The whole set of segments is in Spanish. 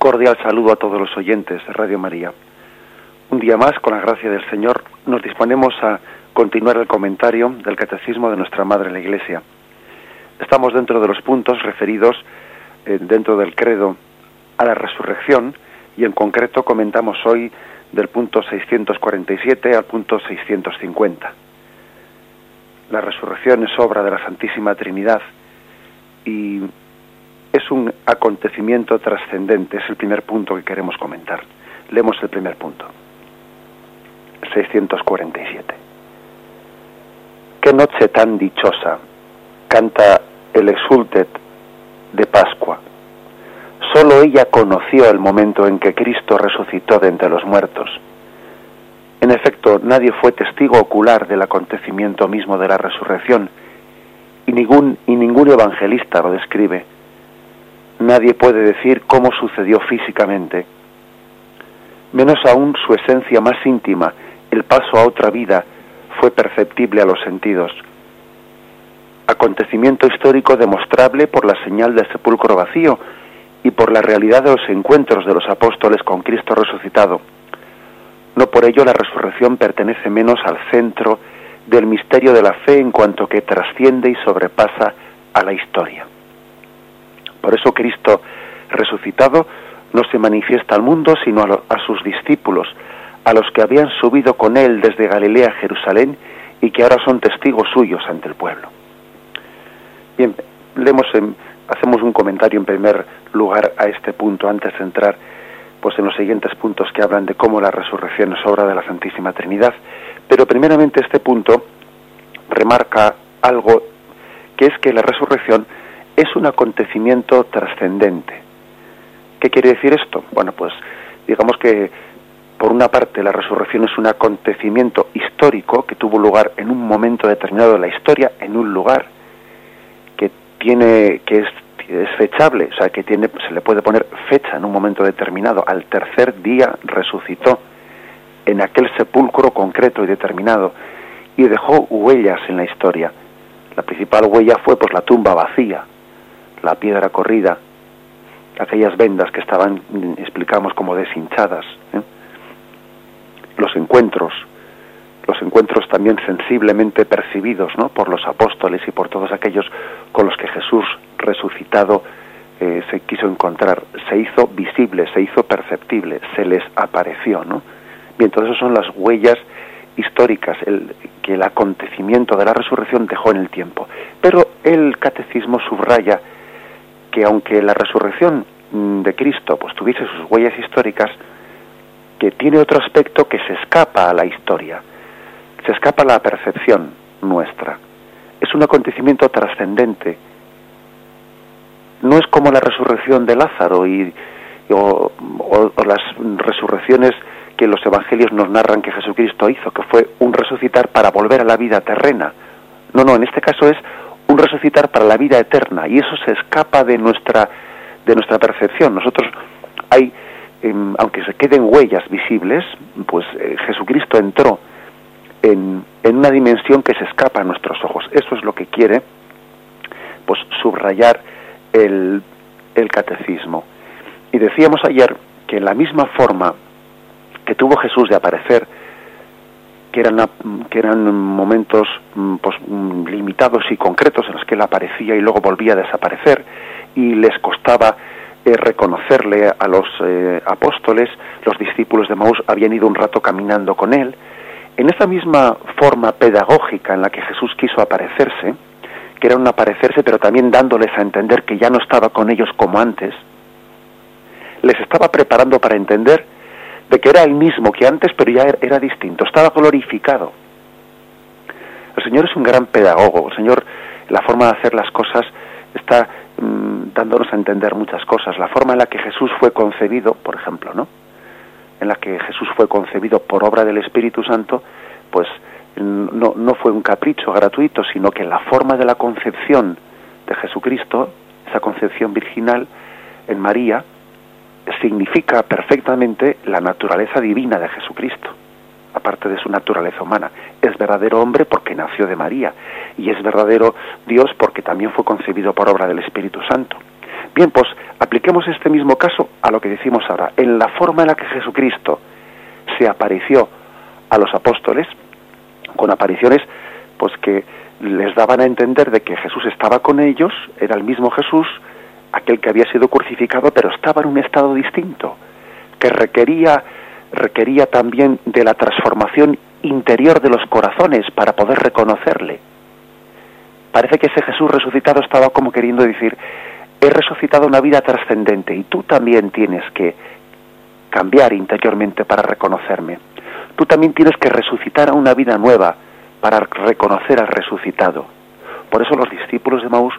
cordial saludo a todos los oyentes de Radio María. Un día más, con la gracia del Señor, nos disponemos a continuar el comentario del Catecismo de nuestra Madre la Iglesia. Estamos dentro de los puntos referidos eh, dentro del credo a la resurrección y en concreto comentamos hoy del punto 647 al punto 650. La resurrección es obra de la Santísima Trinidad y es un acontecimiento trascendente, es el primer punto que queremos comentar. Leemos el primer punto. 647. Qué noche tan dichosa, canta el exultet de Pascua. Solo ella conoció el momento en que Cristo resucitó de entre los muertos. En efecto, nadie fue testigo ocular del acontecimiento mismo de la resurrección, y ningún, y ningún evangelista lo describe nadie puede decir cómo sucedió físicamente, menos aún su esencia más íntima, el paso a otra vida, fue perceptible a los sentidos. Acontecimiento histórico demostrable por la señal del sepulcro vacío y por la realidad de los encuentros de los apóstoles con Cristo resucitado. No por ello la resurrección pertenece menos al centro del misterio de la fe en cuanto que trasciende y sobrepasa a la historia. Por eso Cristo resucitado no se manifiesta al mundo, sino a, sus discípulos, a los que habían subido con él desde Galilea a Jerusalén y que ahora son testigos suyos ante el pueblo. Bien, leemos hacemos un comentario en primer lugar a este punto antes de entrar pues en los siguientes puntos que hablan de cómo la resurrección es obra de la Santísima Trinidad, pero primeramente este punto remarca algo que es que la resurrección es un acontecimiento trascendente. ¿Qué quiere decir esto? Bueno, pues digamos que por una parte la resurrección es un acontecimiento histórico que tuvo lugar en un momento determinado de la historia, en un lugar que tiene que es, fechable, o sea, que tiene se le puede poner fecha en un momento determinado, al tercer día resucitó en aquel sepulcro concreto y determinado y dejó huellas en la historia. La principal huella fue pues la tumba vacía, la piedra corrida, aquellas vendas que estaban, explicamos, como deshinchadas, ¿eh? los encuentros, los encuentros también sensiblemente percibidos ¿no? por los apóstoles y por todos aquellos con los que Jesús resucitado eh, se quiso encontrar, se hizo visible, se hizo perceptible, se les apareció. ¿no? Bien, todas esas son las huellas históricas el, que el acontecimiento de la resurrección dejó en el tiempo. Pero el catecismo subraya que aunque la resurrección mm, de Cristo pues tuviese sus huellas históricas, que tiene otro aspecto que se escapa a la historia, se escapa a la percepción nuestra. Es un acontecimiento trascendente. No es como la resurrección de Lázaro y, o, las resurrecciones que los evangelios nos narran que Jesucristo hizo, que fue un resucitar para volver a la vida terrena. No, no, en este caso es un resucitar para la vida eterna y eso se escapa de nuestra de nuestra percepción. Nosotros hay em, aunque se queden huellas visibles, pues eh, Jesucristo entró en, en, una dimensión que se escapa a nuestros ojos. Eso es lo que quiere pues subrayar el, el catecismo. Y decíamos ayer que en la misma forma que tuvo Jesús de aparecer que eran, que eran momentos mm, pues, mm, limitados y concretos en los que él aparecía y luego volvía a desaparecer y les costaba eh, reconocerle a los eh, apóstoles, los discípulos de Maús habían ido un rato caminando con él. En esa misma forma pedagógica en la que Jesús quiso aparecerse, que era un aparecerse pero también dándoles a entender que ya no estaba con ellos como antes, les estaba preparando para entender de que era el mismo que antes, pero ya era distinto, estaba glorificado. El Señor es un gran pedagogo, el Señor, la forma de hacer las cosas está mm, dándonos a entender muchas cosas. La forma en la que Jesús fue concebido, por ejemplo, ¿no? En la que Jesús fue concebido por obra del Espíritu Santo, pues no, no fue un capricho gratuito, sino que la forma de la concepción de Jesucristo, esa concepción virginal en María, significa perfectamente la naturaleza divina de Jesucristo, aparte de su naturaleza humana. Es verdadero hombre porque nació de María y es verdadero Dios porque también fue concebido por obra del Espíritu Santo. Bien, pues apliquemos este mismo caso a lo que decimos ahora. En la forma en la que Jesucristo se apareció a los apóstoles, con apariciones pues que les daban a entender de que Jesús estaba con ellos, era el mismo Jesús, aquel que había sido crucificado, pero estaba en un estado distinto, que requería requería también de la transformación interior de los corazones para poder reconocerle. Parece que ese Jesús resucitado estaba como queriendo decir, he resucitado una vida trascendente y tú también tienes que cambiar interiormente para reconocerme. Tú también tienes que resucitar a una vida nueva para reconocer al resucitado. Por eso los discípulos de Maús,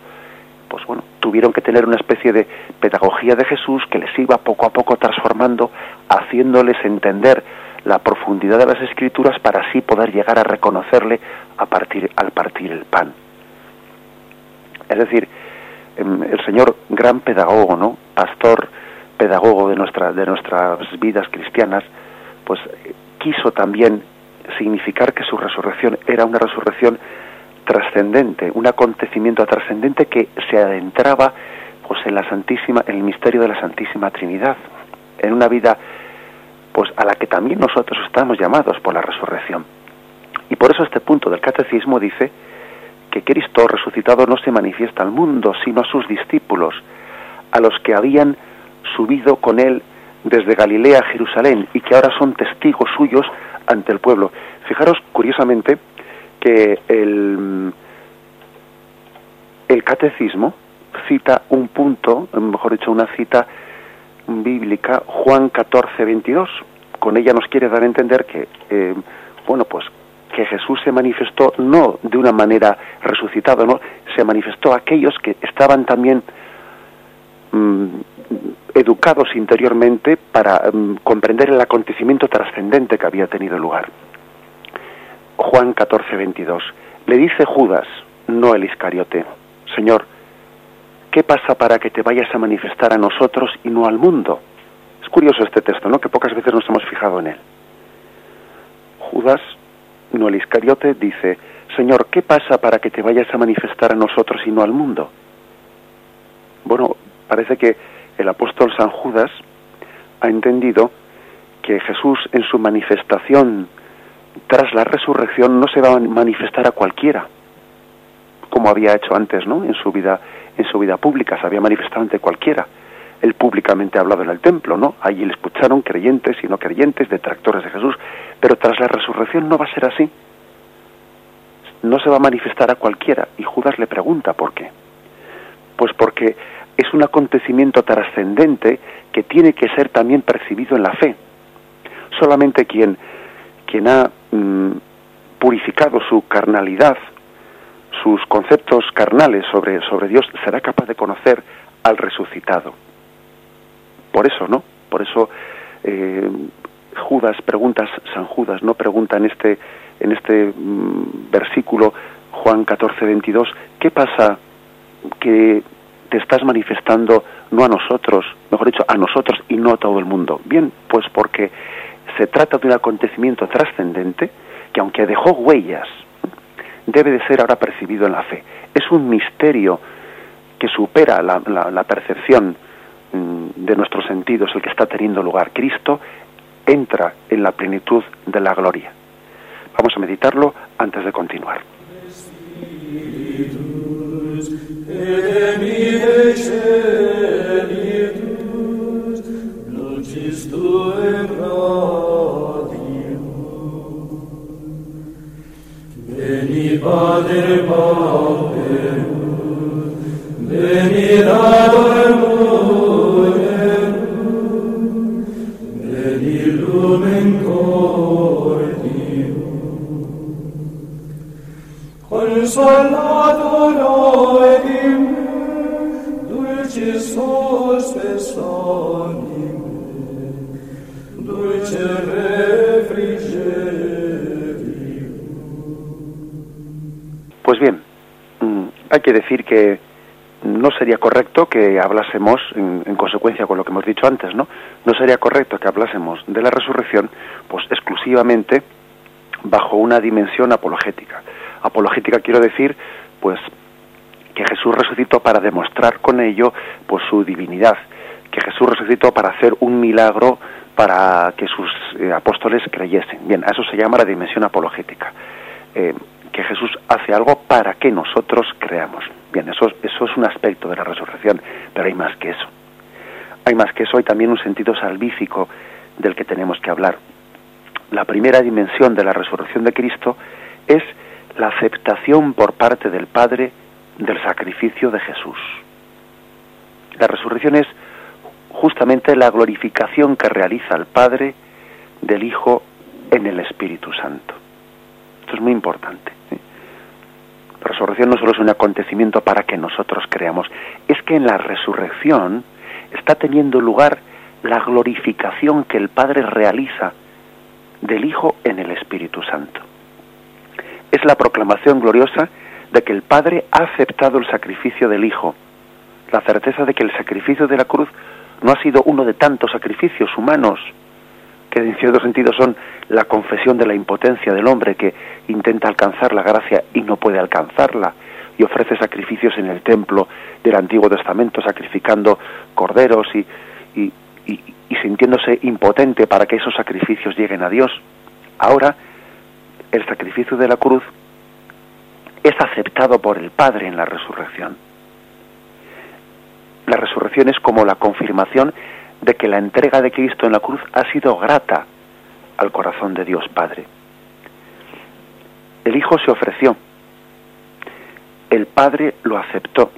pues bueno, tuvieron que tener una especie de pedagogía de Jesús que les iba poco a poco transformando, haciéndoles entender la profundidad de las escrituras para así poder llegar a reconocerle a partir, al partir el pan. Es decir, em, el Señor, gran pedagogo, ¿no? Pastor, pedagogo de, nuestra, de nuestras vidas cristianas, pues quiso también significar que su resurrección era una resurrección trascendente, un acontecimiento trascendente que se adentraba pues en la santísima en el misterio de la Santísima Trinidad, en una vida pues a la que también nosotros estamos llamados por la resurrección. Y por eso este punto del catecismo dice que Cristo resucitado no se manifiesta al mundo, sino a sus discípulos, a los que habían subido con él desde Galilea a Jerusalén y que ahora son testigos suyos ante el pueblo. Fijaros curiosamente que el, el catecismo cita un punto, mejor dicho, una cita bíblica, Juan 14, 22. Con ella nos quiere dar a entender que, eh, bueno, pues que Jesús se manifestó no de una manera resucitado, no, se manifestó a aquellos que estaban también mm, educados interiormente para mm, comprender el acontecimiento trascendente que había tenido lugar. Juan 14, 22. Le dice Judas, no el Iscariote, Señor, ¿qué pasa para que te vayas a manifestar a nosotros y no al mundo? Es curioso este texto, ¿no? Que pocas veces nos hemos fijado en él. Judas, no el Iscariote, dice, Señor, ¿qué pasa para que te vayas a manifestar a nosotros y no al mundo? Bueno, parece que el apóstol San Judas ha entendido que Jesús en su manifestación tras la resurrección no se va a manifestar a cualquiera, como había hecho antes, ¿no? En su vida, en su vida pública se había manifestado ante cualquiera. Él públicamente ha hablado en el templo, ¿no? Allí le escucharon creyentes y no creyentes, detractores de Jesús, pero tras la resurrección no va a ser así. No se va a manifestar a cualquiera. Y Judas le pregunta por qué. Pues porque es un acontecimiento trascendente que tiene que ser también percibido en la fe. Solamente quien, quien ha mm, purificado su carnalidad, sus conceptos carnales sobre, sobre Dios, será capaz de conocer al resucitado. Por eso, ¿no? Por eso eh, Judas pregunta, San Judas, ¿no? Pregunta en este, en este mm, versículo, Juan 14, 22, ¿qué pasa que te estás manifestando no a nosotros, mejor dicho, a nosotros y no a todo el mundo. Bien, pues porque se trata de un acontecimiento trascendente que aunque dejó huellas, debe de ser ahora percibido en la fe. Es un misterio que supera la, percepción mm, de nuestros sentidos, el que está teniendo lugar. Cristo entra en la plenitud de la gloria. Vamos a meditarlo antes de continuar. Veni Pater Pauperum, Veni Dator Veni Lumen Cordium, Consolator Oedim, Dulcis hospes anime, Dulce hay que decir que no sería correcto que hablásemos, en, en, consecuencia con lo que hemos dicho antes, ¿no? No sería correcto que hablásemos de la resurrección, pues exclusivamente bajo una dimensión apologética. Apologética quiero decir, pues, que Jesús resucitó para demostrar con ello pues su divinidad, que Jesús resucitó para hacer un milagro para que sus eh, apóstoles creyesen. Bien, a eso se llama la dimensión apologética, eh, que Jesús hace algo para que nosotros creamos. Bien, eso, eso es un aspecto de la resurrección, pero hay más que eso. Hay más que eso, hay también un sentido salvífico del que tenemos que hablar. La primera dimensión de la resurrección de Cristo es la aceptación por parte del Padre del sacrificio de Jesús. La resurrección es justamente la glorificación que realiza el Padre del Hijo en el Espíritu Santo. Esto es muy importante. La resurrección no solo es un acontecimiento para que nosotros creamos, es que en la resurrección está teniendo lugar la glorificación que el Padre realiza del Hijo en el Espíritu Santo. Es la proclamación gloriosa de que el Padre ha aceptado el sacrificio del Hijo, la certeza de que el sacrificio de la cruz no ha sido uno de tantos sacrificios humanos, que en cierto sentido son la confesión de la impotencia del hombre que intenta alcanzar la gracia y no puede alcanzarla, y ofrece sacrificios en el templo del Antiguo Testamento, sacrificando corderos y, y, y sintiéndose impotente para que esos sacrificios lleguen a Dios. Ahora, el sacrificio de la cruz es aceptado por el Padre en la resurrección. La resurrección es como la confirmación de que la entrega de Cristo en la cruz ha sido grata al corazón de Dios Padre. El Hijo se ofreció, el Padre lo aceptó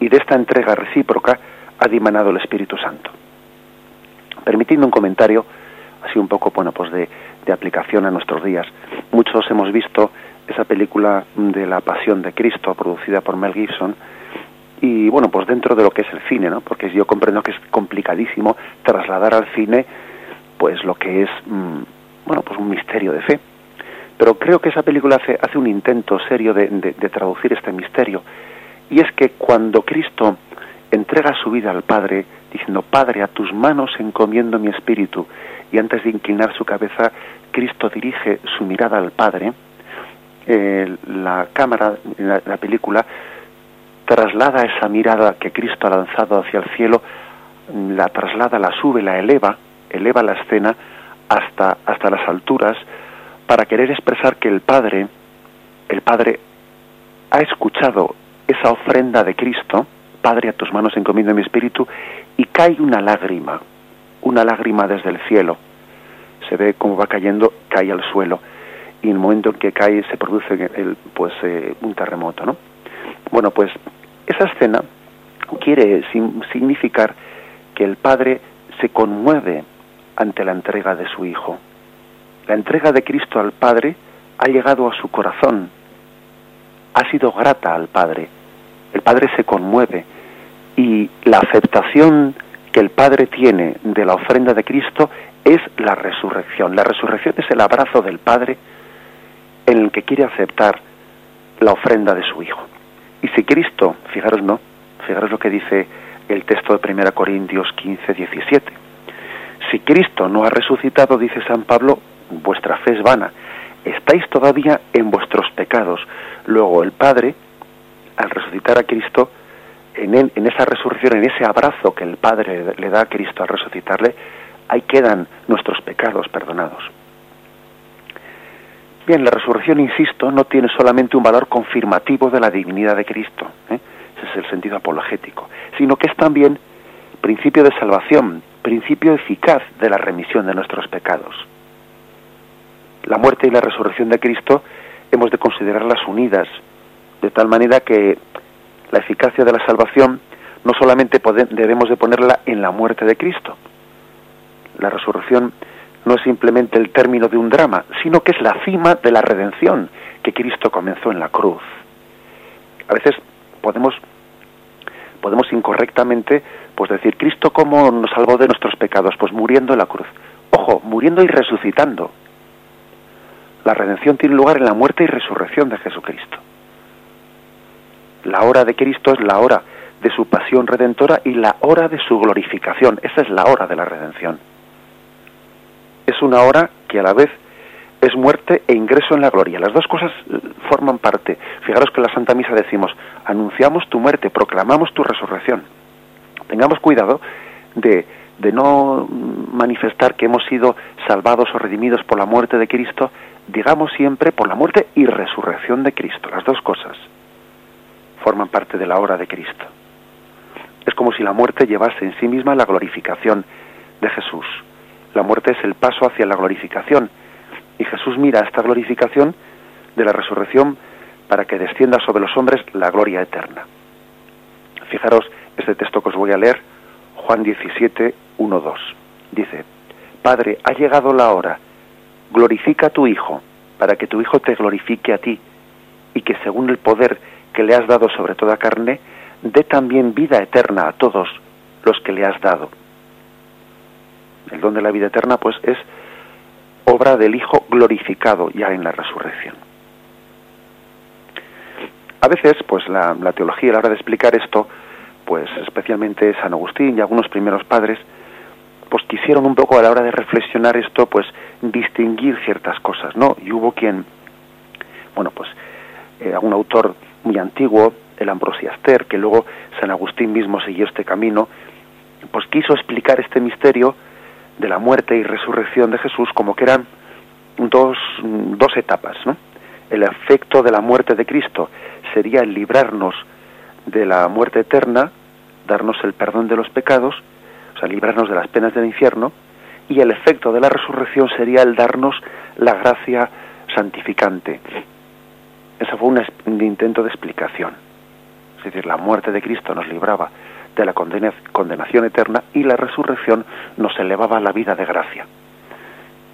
y de esta entrega recíproca ha dimanado el Espíritu Santo. Permitiendo un comentario, así un poco bueno, pues de, de aplicación a nuestros días. Muchos hemos visto esa película de la Pasión de Cristo producida por Mel Gibson y bueno, pues dentro de lo que es el cine, ¿no? Porque yo comprendo que es complicadísimo trasladar al cine pues lo que es mm, bueno, pues un misterio de fe. Pero creo que esa película hace, hace un intento serio de, de traducir este misterio y es que cuando Cristo entrega su vida al Padre, diciendo, Padre, a tus manos encomiendo mi espíritu, y antes de inclinar su cabeza, Cristo dirige su mirada al Padre, eh, la cámara, la película, traslada esa mirada que Cristo ha lanzado hacia el cielo, la traslada, la sube, la eleva, eleva la escena hasta, hasta las alturas para querer expresar que el Padre, el Padre ha escuchado esa ofrenda de Cristo, Padre, a tus manos encomiendo mi espíritu, y cae una lágrima, una lágrima desde el cielo. Se ve cómo va cayendo, cae al suelo y en el momento en que cae se produce pues eh, un terremoto, ¿no? Bueno, pues esa escena quiere significar que el padre se conmueve ante la entrega de su hijo. La entrega de Cristo al Padre ha llegado a su corazón, ha sido grata al Padre. El Padre se conmueve y la aceptación que el Padre tiene de la ofrenda de Cristo es la resurrección. La resurrección es el abrazo del Padre en el que quiere aceptar la ofrenda de su Hijo. Y si Cristo, fijaros no, fijaros lo que dice el texto de 1 Corintios 15, 17. Si Cristo no ha resucitado, dice San Pablo, vuestra fe es vana. Estáis todavía en vuestros pecados. Luego el Padre, al resucitar a Cristo, en, en esa resurrección, en ese abrazo que el Padre le da a Cristo al resucitarle, ahí quedan nuestros pecados perdonados. Bien, la resurrección, insisto, no tiene solamente un valor confirmativo de la divinidad de Cristo, ¿eh? ese es el sentido apologético, sino que es también principio de salvación, principio eficaz de la remisión de nuestros pecados. La muerte y la resurrección de Cristo hemos de considerarlas unidas, de tal manera que la eficacia de la salvación no solamente debemos de ponerla en la muerte de Cristo. La resurrección no es simplemente el término de un drama, sino que es la cima de la redención que Cristo comenzó en la cruz. A veces podemos podemos incorrectamente pues decir Cristo cómo nos salvó de nuestros pecados, pues muriendo en la cruz. Ojo, muriendo y resucitando. La redención tiene lugar en la muerte y resurrección de Jesucristo. La hora de Cristo es la hora de su pasión redentora y la hora de su glorificación. Esa es la hora de la redención es una hora que a la vez es muerte e ingreso en la gloria. Las dos cosas eh, forman parte. Fijaros que en la Santa Misa decimos, anunciamos tu muerte, proclamamos tu resurrección. Tengamos cuidado de, de no manifestar que hemos sido salvados o redimidos por la muerte de Cristo, digamos siempre por la muerte y resurrección de Cristo. Las dos cosas forman parte de la obra de Cristo. Es como si la muerte llevase en sí misma la glorificación de Jesús. La muerte es el paso hacia la glorificación y Jesús mira esta glorificación de la resurrección para que descienda sobre los hombres la gloria eterna. Fijaros este texto que os voy a leer, Juan 17, 1, 2. Dice, Padre, ha llegado la hora, glorifica a tu Hijo, para que tu Hijo te glorifique a ti, y que según el poder que le has dado sobre toda carne, dé también vida eterna a todos los que le has dado. El don de la vida eterna, pues, es obra del Hijo glorificado ya en la resurrección. A veces, pues, la, teología a la hora de explicar esto, pues, especialmente San Agustín y algunos primeros padres, pues quisieron un poco a la hora de reflexionar esto, pues, distinguir ciertas cosas, ¿no? Y hubo quien, bueno, pues, eh, un autor muy antiguo, el Ambrosiaster, que luego San Agustín mismo siguió este camino, pues quiso explicar este misterio de la muerte y resurrección de Jesús como que eran dos, dos etapas. ¿no? El efecto de la muerte de Cristo sería el librarnos de la muerte eterna, darnos el perdón de los pecados, o sea, librarnos de las penas del infierno, y el efecto de la resurrección sería el darnos la gracia santificante. Ese fue un intento de explicación. Es decir, la muerte de Cristo nos libraba de la condenación eterna y la resurrección nos elevaba a la vida de gracia.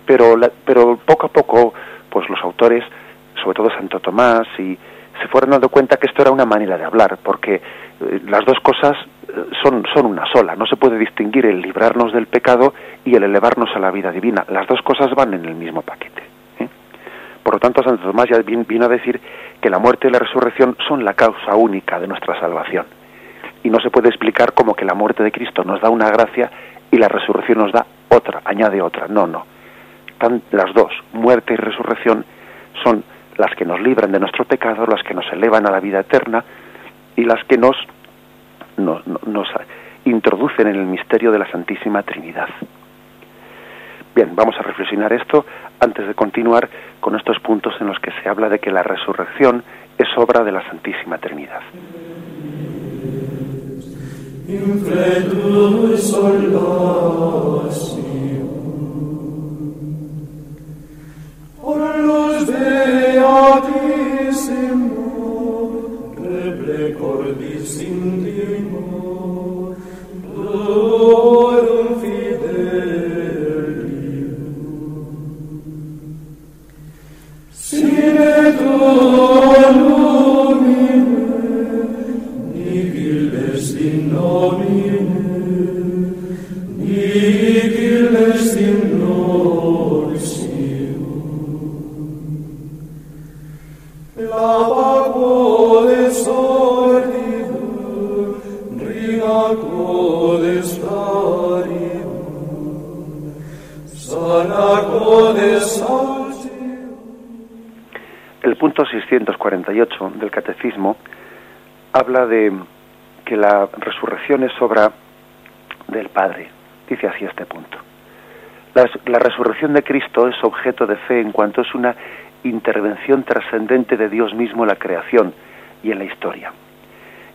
Pero, pero poco a poco, pues los autores, sobre todo Santo Tomás, y se fueron dando cuenta que esto era una manera de hablar, porque eh, las dos cosas eh, son, son una sola. No se puede distinguir el librarnos del pecado y el elevarnos a la vida divina. Las dos cosas van en el mismo paquete. ¿eh? Por lo tanto, Santo Tomás ya vino a decir que la muerte y la resurrección son la causa única de nuestra salvación y no se puede explicar como que la muerte de Cristo nos da una gracia y la resurrección nos da otra, añade otra. No, no. Tan, las dos, muerte y resurrección, son las que nos libran de nuestro pecado, las que nos elevan a la vida eterna y las que nos, nos, nos introducen en el misterio de la Santísima Trinidad. Bien, vamos a reflexionar esto antes de continuar con estos puntos en los que se habla de que la resurrección es obra de la Santísima Trinidad. in fredus orlasium. Orlos beatissimo, reble cordis in dimo, 648 del Catecismo habla de que la resurrección es obra del Padre. Dice así este punto. La, la, resurrección de Cristo es objeto de fe en cuanto es una intervención trascendente de Dios mismo en la creación y en la historia.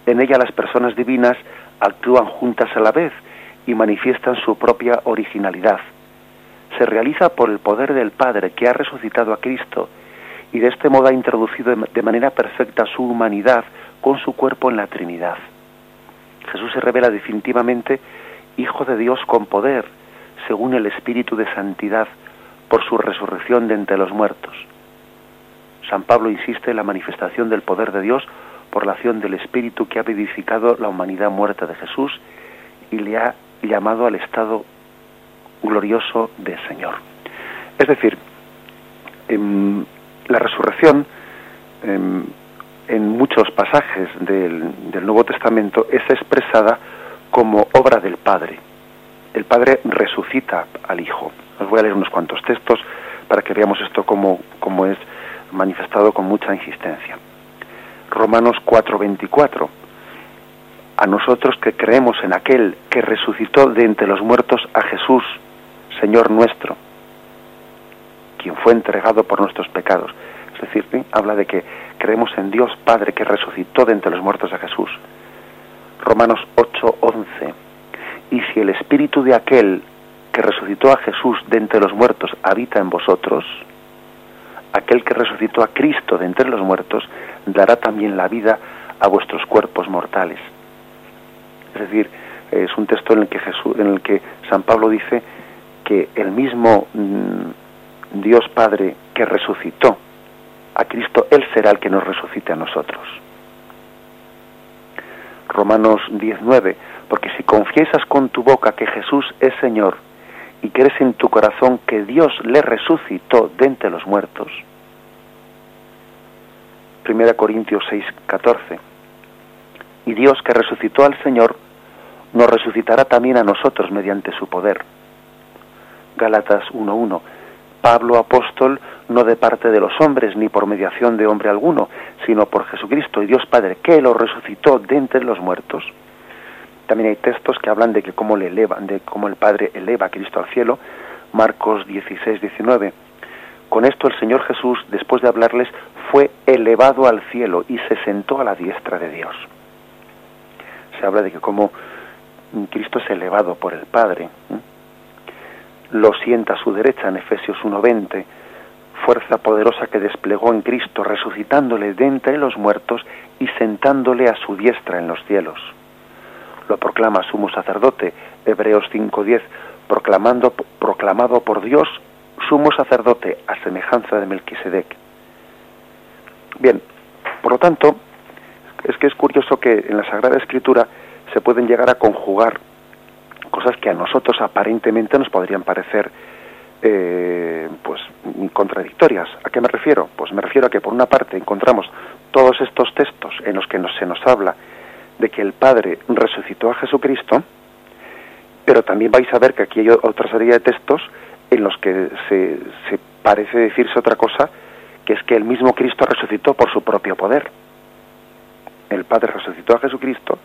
En ella las personas divinas actúan juntas a la vez y manifiestan su propia originalidad. Se realiza por el poder del Padre que ha resucitado a Cristo y de este modo ha introducido de manera perfecta su humanidad con su cuerpo en la Trinidad. Jesús se revela definitivamente Hijo de Dios con poder, según el Espíritu de Santidad, por su resurrección de entre los muertos. San Pablo insiste en la manifestación del poder de Dios por la acción del Espíritu que ha vivificado la humanidad muerta de Jesús y le ha llamado al estado glorioso del Señor. Es decir, en la resurrección en muchos pasajes del, Nuevo Testamento es expresada como obra del Padre. El Padre resucita al Hijo. Os voy a leer unos cuantos textos para que veamos esto como, como es manifestado con mucha insistencia. Romanos 4:24. A nosotros que creemos en aquel que resucitó de entre los muertos a Jesús, Señor nuestro, quien fue entregado por nuestros pecados. Es decir, habla de que creemos en Dios Padre que resucitó de entre los muertos a Jesús. Romanos 8:11. Y si el espíritu de aquel que resucitó a Jesús de entre los muertos habita en vosotros, aquel que resucitó a Cristo de entre los muertos dará también la vida a vuestros cuerpos mortales. Es decir, es un texto en el que Jesús, en el que San Pablo dice que el mismo mm, Dios Padre que resucitó a Cristo, él será el que nos resucite a nosotros. Romanos 19, porque si confiesas con tu boca que Jesús es Señor y crees en tu corazón que Dios le resucitó de entre los muertos. 1 Corintios 6, 14. Y Dios que resucitó al Señor, nos resucitará también a nosotros mediante su poder. Gálatas 1.1. Pablo apóstol no de parte de los hombres ni por mediación de hombre alguno, sino por Jesucristo y Dios Padre, que lo resucitó de entre los muertos. También hay textos que hablan de que cómo le elevan, de cómo el Padre eleva a Cristo al cielo. Marcos 16, 19. Con esto el Señor Jesús, después de hablarles, fue elevado al cielo y se sentó a la diestra de Dios. Se habla de que como Cristo es elevado por el Padre, lo sienta a su derecha en Efesios 1.20, fuerza poderosa que desplegó en Cristo, resucitándole de entre los muertos y sentándole a su diestra en los cielos lo proclama sumo sacerdote, Hebreos 5.10, proclamando, proclamado por Dios sumo sacerdote a semejanza de Melquisedec. Bien, por lo tanto, es que es curioso que en la Sagrada Escritura se pueden llegar a conjugar cosas que a nosotros aparentemente nos podrían parecer eh, pues contradictorias. ¿A qué me refiero? Pues me refiero a que por una parte encontramos todos estos textos en los que se nos habla de que el Padre resucitó a Jesucristo, pero también vais a ver que aquí hay otra serie de textos en los que se, se parece decirse otra cosa, que es que el mismo Cristo resucitó por su propio poder. El Padre resucitó a Jesucristo,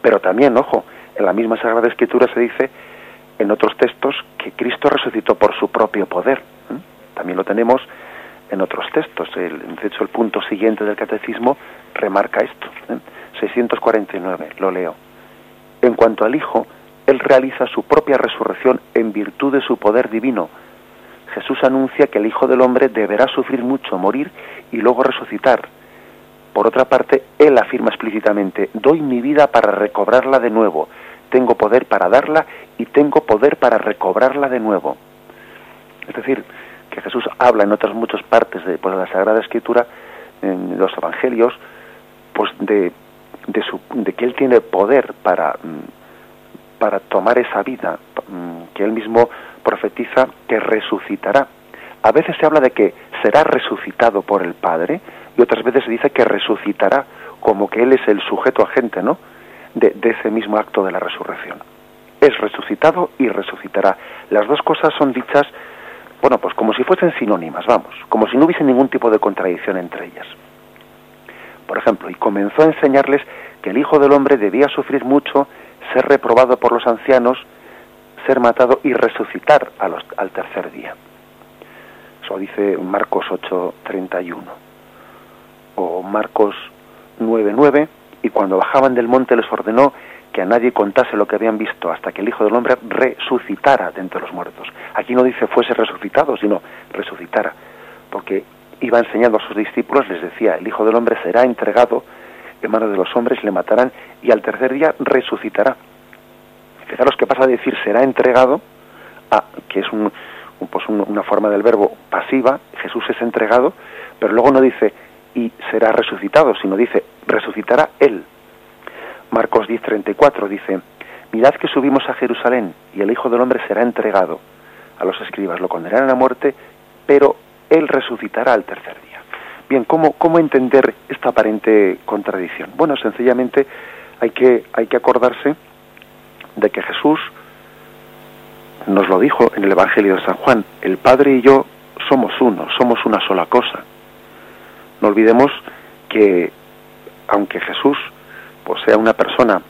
pero también, ojo, en la misma Sagrada Escritura se dice en otros textos que Cristo resucitó por su propio poder. También lo tenemos en otros textos. El, de hecho, el punto siguiente del catecismo remarca esto. 649, lo leo. En cuanto al Hijo, Él realiza su propia resurrección en virtud de su poder divino. Jesús anuncia que el Hijo del Hombre deberá sufrir mucho, morir y luego resucitar. Por otra parte, Él afirma explícitamente, doy mi vida para recobrarla de nuevo, tengo poder para darla y tengo poder para recobrarla de nuevo. Es decir, que Jesús habla en otras muchas partes de, pues, la Sagrada Escritura, en los Evangelios, pues de de que él tiene poder para, mm, para tomar esa vida, mm, que él mismo profetiza que resucitará. A veces se habla de que será resucitado por el Padre y otras veces se dice que resucitará, como que él es el sujeto agente, ¿no? De, ese mismo acto de la resurrección. Es resucitado y resucitará. Las dos cosas son dichas, bueno, pues como si fuesen sinónimas, vamos, como si no hubiese ningún tipo de contradicción entre ellas por ejemplo, y comenzó a enseñarles que el Hijo del Hombre debía sufrir mucho, ser reprobado por los ancianos, ser matado y resucitar al tercer día. Eso dice Marcos 8:31. O Marcos 9:9, y cuando bajaban del monte les ordenó que a nadie contase lo que habían visto hasta que el Hijo del Hombre resucitara de entre los muertos. Aquí no dice fuese resucitado, sino resucitara, porque iba enseñando a sus discípulos, les decía, el Hijo del Hombre será entregado en manos de los hombres, le matarán y al tercer día resucitará. Fijaros que pasa a decir será entregado a, que es un, pues una forma del verbo pasiva, Jesús es entregado, pero luego no dice y será resucitado, sino dice resucitará él. Marcos 10:34 dice, mirad que subimos a Jerusalén y el Hijo del Hombre será entregado a los escribas, lo condenarán a muerte, pero él resucitará al tercer día. Bien, ¿cómo, cómo entender esta aparente contradicción? Bueno, sencillamente hay que, hay que acordarse de que Jesús nos lo dijo en el Evangelio de San Juan, el Padre y yo somos uno, somos una sola cosa. No olvidemos que aunque Jesús pues sea una persona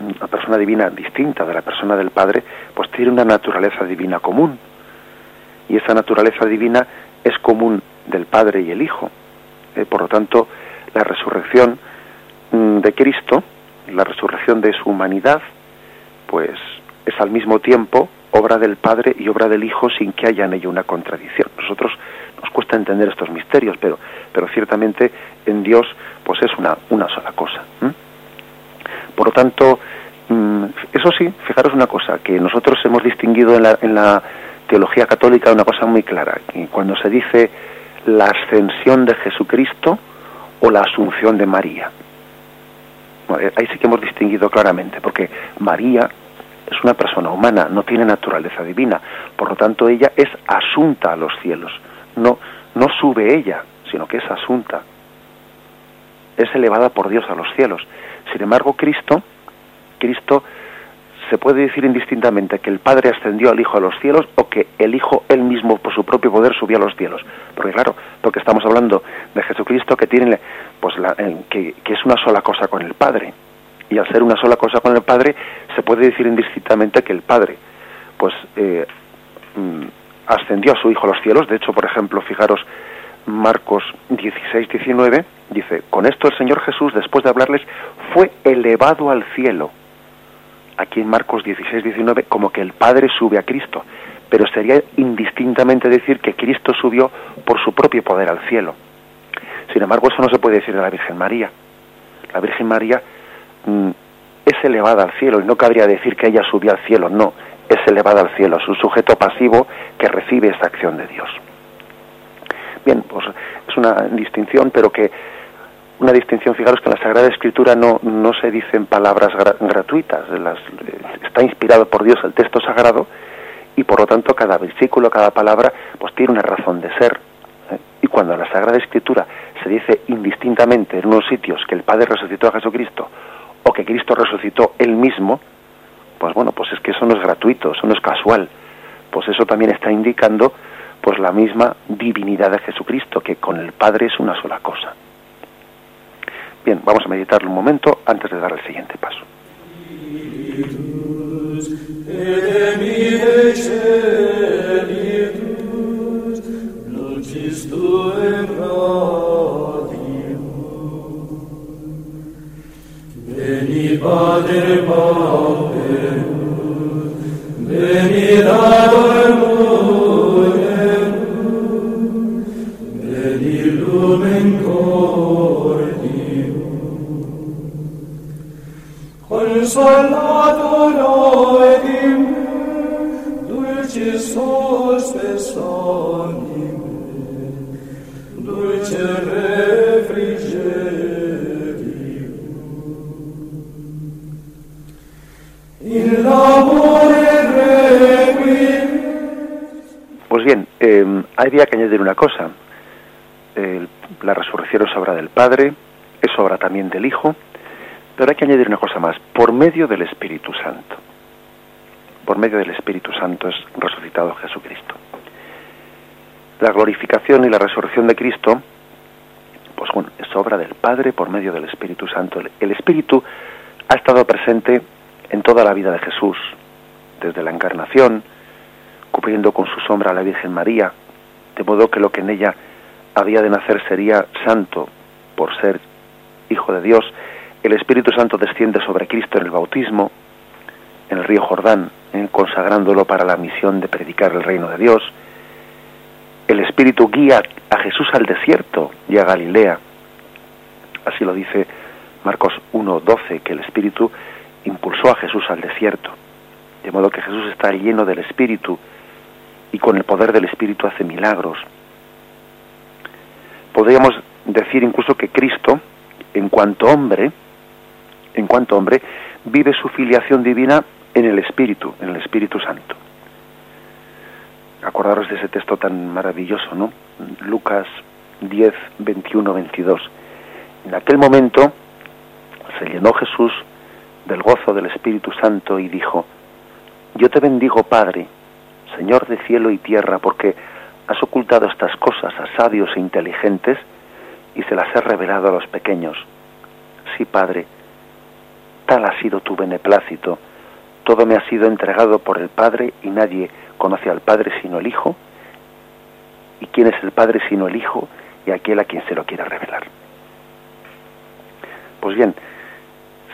una persona divina distinta de la persona del Padre, pues tiene una naturaleza divina común. Y esa naturaleza divina es común del Padre y el Hijo. Eh, por lo tanto, la resurrección mm, de Cristo, la resurrección de su humanidad, pues es al mismo tiempo obra del Padre y obra del Hijo sin que haya en ello una contradicción. Nosotros nos cuesta entender estos misterios, pero, pero ciertamente en Dios pues es una, una sola cosa. Por lo tanto, mm, eso sí, fijaros una cosa, que nosotros hemos distinguido en la, en la teología católica una cosa muy clara, que cuando se dice la ascensión de Jesucristo o la asunción de María. ahí sí que hemos distinguido claramente, porque María es una persona humana, no tiene naturaleza divina, por lo tanto ella es asunta a los cielos, no, no sube ella, sino que es asunta, es elevada por Dios a los cielos. Sin embargo, Cristo, Cristo se puede decir indistintamente que el Padre ascendió al Hijo a los cielos o que el Hijo él mismo por su propio poder subió a los cielos. Porque claro, porque estamos hablando de Jesucristo que tiene pues la, que, es una sola cosa con el Padre. Y al ser una sola cosa con el Padre, se puede decir indistintamente que el Padre pues eh, mm, ascendió a su Hijo a los cielos. De hecho, por ejemplo, fijaros Marcos 16, 19, dice, con esto el Señor Jesús, después de hablarles, fue elevado al cielo. Aquí en Marcos 16, 19, como que el Padre sube a Cristo, pero sería indistintamente decir que Cristo subió por su propio poder al cielo. Sin embargo, eso no se puede decir de la Virgen María. La Virgen María mm, es elevada al cielo y no cabría decir que ella subió al cielo, no, es elevada al cielo, es un sujeto pasivo que recibe esta acción de Dios. Bien, pues es una distinción, pero que una distinción, fijaros que en la Sagrada Escritura no, no se dicen palabras gratuitas, las, está inspirado por Dios el texto sagrado y por lo tanto cada versículo, cada palabra, pues tiene una razón de ser. ¿eh? Y cuando en la Sagrada Escritura se dice indistintamente en unos sitios que el Padre resucitó a Jesucristo o que Cristo resucitó él mismo, pues bueno, pues es que eso no es gratuito, eso no es casual. Pues eso también está indicando pues la misma divinidad de Jesucristo, que con el Padre es una sola cosa. Bien, vamos a meditarlo un momento antes de dar el siguiente paso. Veni Pater Pauperum, veni Dator Murerum, veni Lumen Cordium. Consolator Oedim, dulcis sospes omni, eh, había que añadir una cosa. la resurrección es obra del Padre, es obra también del Hijo, pero hay que añadir una cosa más, por medio del Espíritu Santo. Por medio del Espíritu Santo es resucitado Jesucristo. La glorificación y la resurrección de Cristo, pues bueno, es obra del Padre por medio del Espíritu Santo. El Espíritu ha estado presente en toda la vida de Jesús, desde la encarnación, cubriendo con su sombra a la Virgen María, de modo que lo que en ella había de nacer sería santo por ser hijo de Dios, el Espíritu Santo desciende sobre Cristo en el bautismo, en el río Jordán, consagrándolo para la misión de predicar el reino de Dios. El Espíritu guía a Jesús al desierto y a Galilea. Así lo dice Marcos 1.12, que el Espíritu impulsó a Jesús al desierto. De modo que Jesús está lleno del Espíritu y con el poder del Espíritu hace milagros. Podríamos decir incluso que Cristo, en cuanto hombre, en cuanto hombre, vive su filiación divina en el Espíritu, en el Espíritu Santo. Acordaros de ese texto tan maravilloso, ¿no? Lucas 10, 21, 22. En aquel momento se llenó Jesús del gozo del Espíritu Santo y dijo, Yo te bendigo, Padre, Señor de cielo y tierra, porque has ocultado estas cosas a sabios e inteligentes y se las has revelado a los pequeños. Sí, Padre, tal ha sido tu beneplácito. Todo me ha sido entregado por el Padre y nadie conoce al Padre sino el Hijo. ¿Y quién es el Padre sino el Hijo y aquel a quien se lo quiera revelar? Pues bien,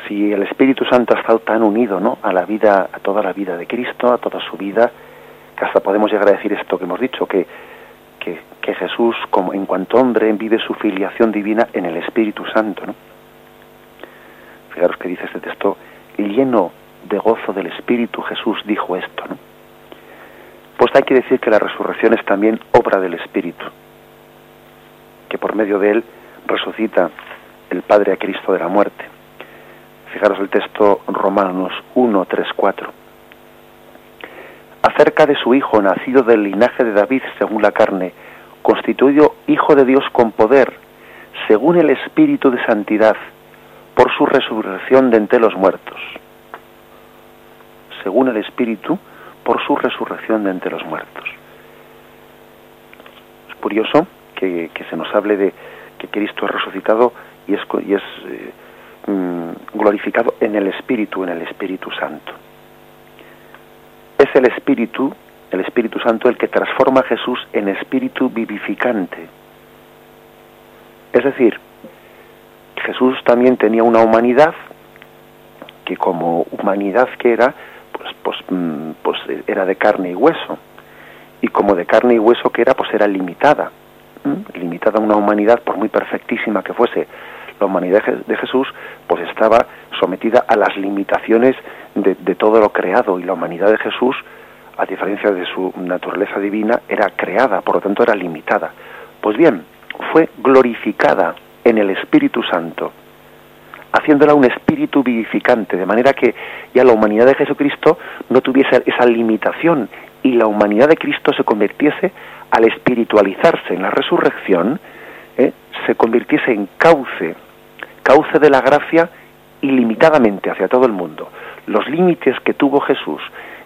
si el Espíritu Santo ha estado tan unido ¿no? a la vida, a toda la vida de Cristo, a toda su vida, que hasta podemos llegar a decir esto que hemos dicho, que, que, Jesús, como en cuanto hombre, vive su filiación divina en el Espíritu Santo. ¿no? Fijaros que dice este texto, lleno de gozo del Espíritu, Jesús dijo esto. ¿no? Pues hay que decir que la resurrección es también obra del Espíritu, que por medio de él resucita el Padre a Cristo de la muerte. Fijaros el texto Romanos 1, 3, 4. Acerca de su Hijo, nacido del linaje de David según la carne, constituido Hijo de Dios con poder, según el Espíritu de Santidad, por su resurrección de entre los muertos. Según el Espíritu, por su resurrección de entre los muertos. Es curioso que, se nos hable de que Cristo ha resucitado y es, y es eh, mm, glorificado en el Espíritu, en el Espíritu Santo. Es el Espíritu, el Espíritu Santo, el que transforma a Jesús en espíritu vivificante. Es decir, Jesús también tenía una humanidad que como humanidad que era, pues, pues, mm, pues era de carne y hueso. Y como de carne y hueso que era, pues era limitada. Limitada a una humanidad, por muy perfectísima que fuese la humanidad de Jesús, pues estaba sometida a las limitaciones de, todo lo creado. Y la humanidad de Jesús, a diferencia de su naturaleza divina, era creada, por lo tanto era limitada. Pues bien, fue glorificada en el Espíritu Santo haciéndola un espíritu vivificante, de manera que ya la humanidad de Jesucristo no tuviese esa limitación y la humanidad de Cristo se convirtiese, al espiritualizarse en la resurrección, ¿eh? se convirtiese en cauce, cauce de la gracia ilimitadamente hacia todo el mundo. Los límites que tuvo Jesús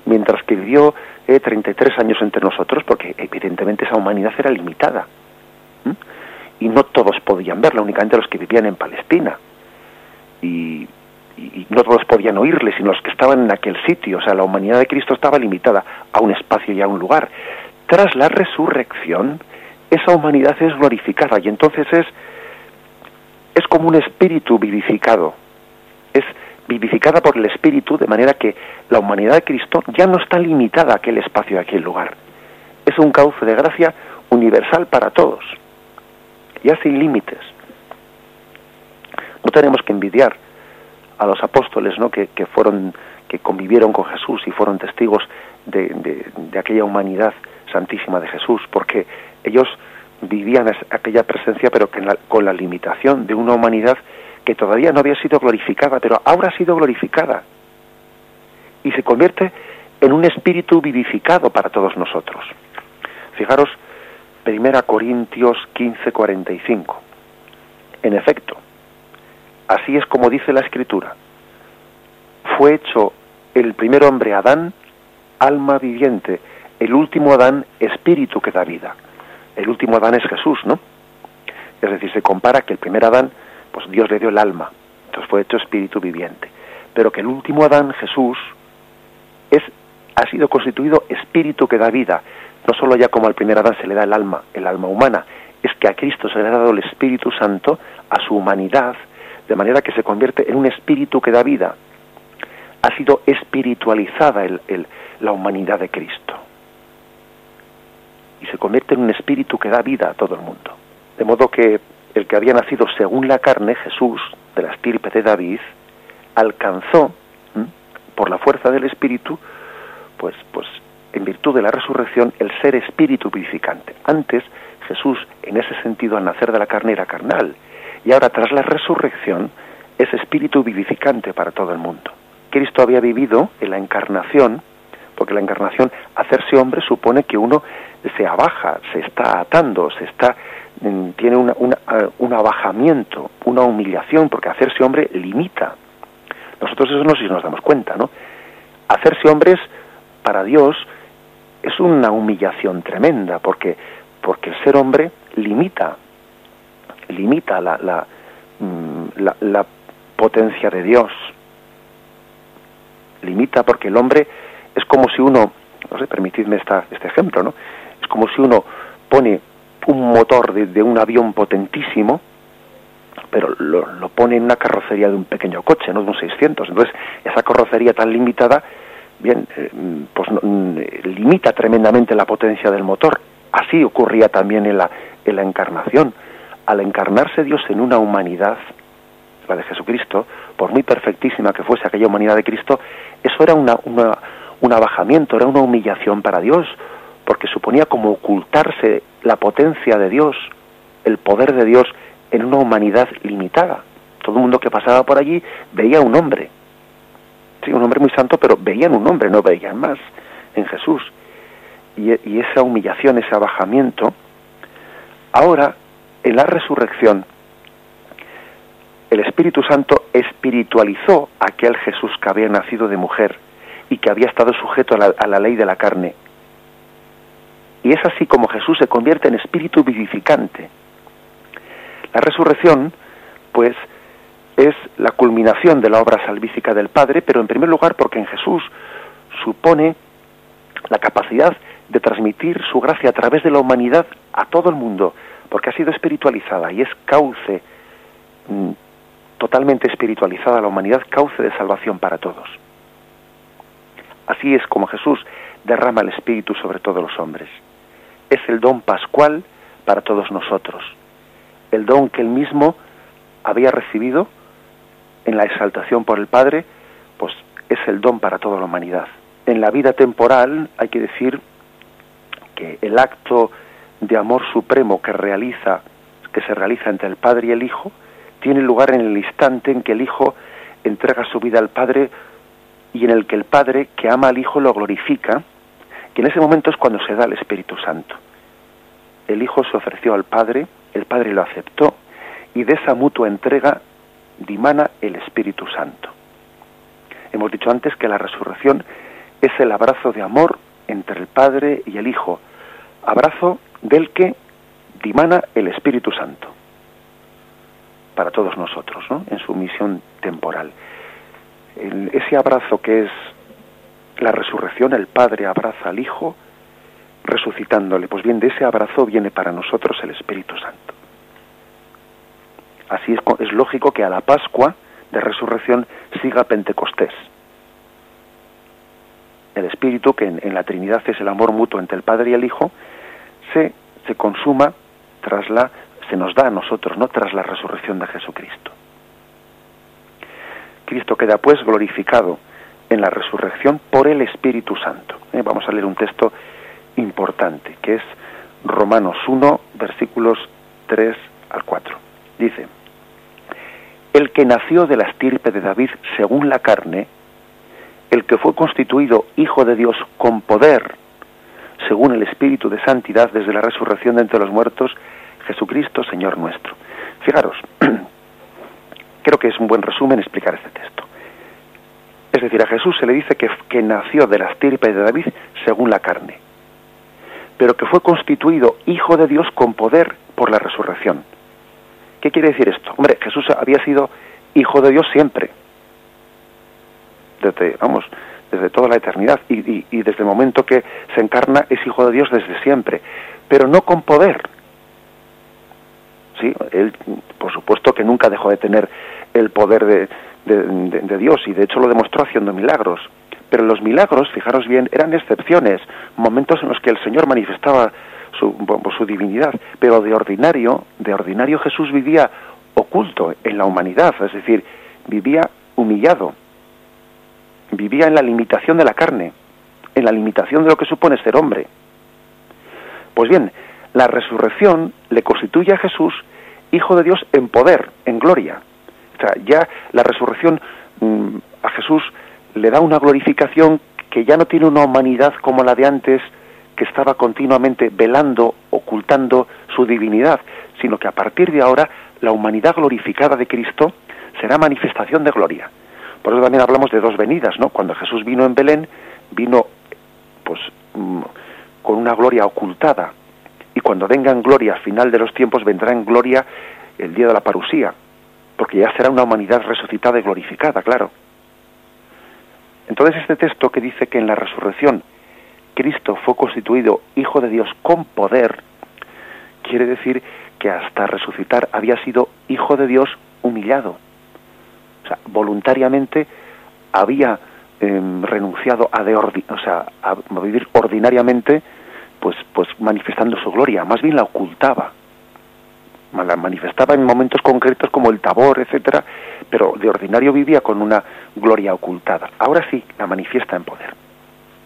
mientras que vivió 33 eh, años entre nosotros, porque evidentemente esa humanidad era limitada. Y no todos podían verla, únicamente los que vivían en Palestina y, no todos podían oírle, sino los que estaban en aquel sitio. O sea, la humanidad de Cristo estaba limitada a un espacio y a un lugar. Tras la resurrección, esa humanidad es glorificada y entonces es, es como un espíritu vivificado. Es vivificada por el espíritu de manera que la humanidad de Cristo ya no está limitada a aquel espacio a aquel lugar. Es un cauce de gracia universal para todos, ya sin límites. No tenemos que envidiar a los apóstoles, ¿no? Que, fueron, que convivieron con Jesús y fueron testigos de, aquella humanidad santísima de Jesús, porque ellos vivían aquella presencia, pero con la limitación de una humanidad que todavía no había sido glorificada, pero ahora ha sido glorificada y se convierte en un espíritu vivificado para todos nosotros. Fijaros, 1 Corintios 15, 45. En efecto, Así es como dice la escritura. Fue hecho el primer hombre Adán, alma viviente, el último Adán, espíritu que da vida. El último Adán es Jesús, ¿no? Es decir, se compara que el primer Adán, pues Dios le dio el alma, entonces fue hecho espíritu viviente. Pero que el último Adán, Jesús, es, ha sido constituido espíritu que da vida. No solo ya como al primer Adán se le da el alma, el alma humana, es que a Cristo se le ha dado el Espíritu Santo a su humanidad, de manera que se convierte en un espíritu que da vida. Ha sido espiritualizada la humanidad de Cristo. Y se convierte en un espíritu que da vida a todo el mundo. De modo que el que había nacido según la carne, Jesús, de la estirpe de David, alcanzó, por la fuerza del espíritu, pues, pues en virtud de la resurrección, el ser espíritu vivificante. Antes, Jesús, en ese sentido, al nacer de la carne, era carnal, y ahora tras la resurrección es espíritu vivificante para todo el mundo. Cristo había vivido en la encarnación, porque la encarnación, hacerse hombre, supone que uno se abaja, se está atando, se está mm, tiene un abajamiento, una humillación, porque hacerse hombre limita. Nosotros eso no sé si nos damos cuenta, ¿no? Hacerse hombres para Dios es, es una humillación tremenda, porque, porque el ser hombre limita, limita la, la, mm, la, la potencia de Dios. Limita porque el hombre es como si uno, no sé, permitidme esta, este ejemplo, ¿no? Como si uno pone un motor de, un avión potentísimo, pero lo, lo, pone en una carrocería de un pequeño coche, no de un 600. Entonces, esa carrocería tan limitada, bien, eh, pues mm, limita tremendamente la potencia del motor. Así ocurría también en la, en la encarnación. Al encarnarse Dios en una humanidad, la de Jesucristo, por muy perfectísima que fuese aquella humanidad de Cristo, eso era una, una, un abajamiento, era una humillación para Dios, porque suponía como ocultarse la potencia de Dios, el poder de Dios en una humanidad limitada. Todo el mundo que pasaba por allí veía un hombre, sí, un hombre muy santo, pero veían un hombre, no veían más en Jesús. Y, esa humillación, ese abajamiento, ahora en la resurrección, el Espíritu Santo espiritualizó aquel Jesús que había nacido de mujer y que había estado sujeto a la, a la, ley de la carne. Y es así como Jesús se convierte en espíritu vivificante. La resurrección, pues, es la culminación de la obra salvífica del Padre, pero en primer lugar porque en Jesús supone la capacidad de transmitir su gracia a través de la humanidad a todo el mundo, porque ha sido espiritualizada y es cauce mm, totalmente espiritualizada la humanidad, cauce de salvación para todos. Así es como Jesús derrama el Espíritu sobre todos los hombres. Es el don pascual para todos nosotros, el don que él mismo había recibido en la exaltación por el Padre, pues es el don para toda la humanidad. En la vida temporal hay que decir que el acto de amor supremo que realiza que se realiza entre el Padre y el Hijo tiene lugar en el instante en que el Hijo entrega su vida al Padre y en el que el Padre que ama al Hijo lo glorifica, que en ese momento es cuando se da el Espíritu Santo. El Hijo se ofreció al Padre, el Padre lo aceptó y de esa mutua entrega dimana el Espíritu Santo. Hemos dicho antes que la resurrección es el abrazo de amor entre el Padre y el Hijo, abrazo del que dimana el Espíritu Santo para todos nosotros, ¿no? en su misión temporal. Ese abrazo que es la resurrección, el Padre abraza al Hijo resucitándole. Pues bien, de ese abrazo viene para nosotros el Espíritu Santo. Así es, lógico que a la Pascua de resurrección siga Pentecostés. El Espíritu, que en, en, la Trinidad es el amor mutuo entre el Padre y el Hijo, se, se consuma tras la, se nos da a nosotros, ¿no? Tras la resurrección de Jesucristo. Cristo queda pues glorificado en la resurrección por el Espíritu Santo. ¿Eh? Vamos a leer un texto importante, que es Romanos 1, versículos 3 al 4. Dice, el que nació de la estirpe de David según la carne, el que fue constituido Hijo de Dios con poder, según el Espíritu de Santidad desde la resurrección de entre los muertos, Jesucristo, Señor nuestro. Fijaros, creo que es un buen resumen explicar este texto. Es decir, a Jesús se le dice que, que nació de la estirpe de David según la carne, pero que fue constituido Hijo de Dios con poder por la resurrección. ¿Qué quiere decir esto? Hombre, Jesús había sido Hijo de Dios siempre, desde, vamos, desde toda la eternidad y, y, desde el momento que se encarna es hijo de Dios desde siempre, pero no con poder. Sí, él, por supuesto que nunca dejó de tener el poder de, de, Dios y de hecho lo demostró haciendo milagros. Pero los milagros, fijaros bien, eran excepciones, momentos en los que el Señor manifestaba su, su divinidad, pero de ordinario, de ordinario Jesús vivía oculto en la humanidad, es decir, vivía humillado, vivía en la limitación de la carne, en la limitación de lo que supone ser hombre. Pues bien, la resurrección le constituye a Jesús Hijo de Dios en poder, en gloria. Sea, ya la resurrección mmm, a Jesús le da una glorificación que ya no tiene una humanidad como la de antes, que estaba continuamente velando, ocultando su divinidad, sino que a partir de ahora la humanidad glorificada de Cristo será manifestación de gloria. Por eso también hablamos de dos venidas, ¿no? Cuando Jesús vino en Belén, vino pues con una gloria ocultada. Y cuando venga en gloria al final de los tiempos, vendrá en gloria el día de la parusía, porque ya será una humanidad resucitada y glorificada, claro. Entonces este texto que dice que en la resurrección Cristo fue constituido Hijo de Dios con poder, quiere decir que hasta resucitar había sido Hijo de Dios humillado. O sea, voluntariamente había em, renunciado a, a vivir ordinariamente, pues, pues manifestando su gloria, más bien la ocultaba. La manifestaba en momentos concretos como el tabor, etcétera, pero de ordinario vivía con una gloria ocultada. Ahora sí, la manifiesta en poder.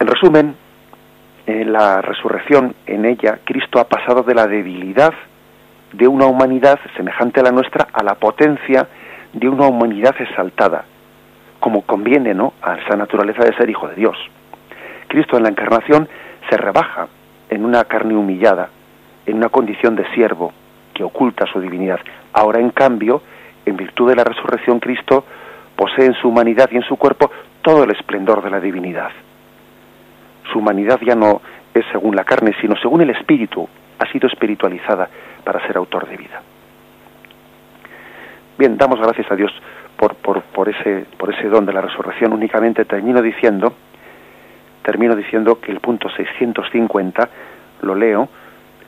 En resumen, en la resurrección, en ella, Cristo ha pasado de la debilidad de una humanidad semejante a la nuestra a la potencia de una humanidad exaltada, como conviene ¿no? a esa naturaleza de ser hijo de Dios. Cristo en la encarnación se rebaja en una carne humillada, en una condición de siervo que oculta su divinidad. Ahora, en cambio, en virtud de la resurrección, Cristo posee en su humanidad y en su cuerpo todo el esplendor de la divinidad. Su humanidad ya no es según la carne, sino según el espíritu, ha sido espiritualizada para ser autor de vida. Bien, damos gracias a Dios por, por, por, ese, por ese don de la resurrección. Únicamente termino diciendo, termino diciendo que el punto 650, lo leo,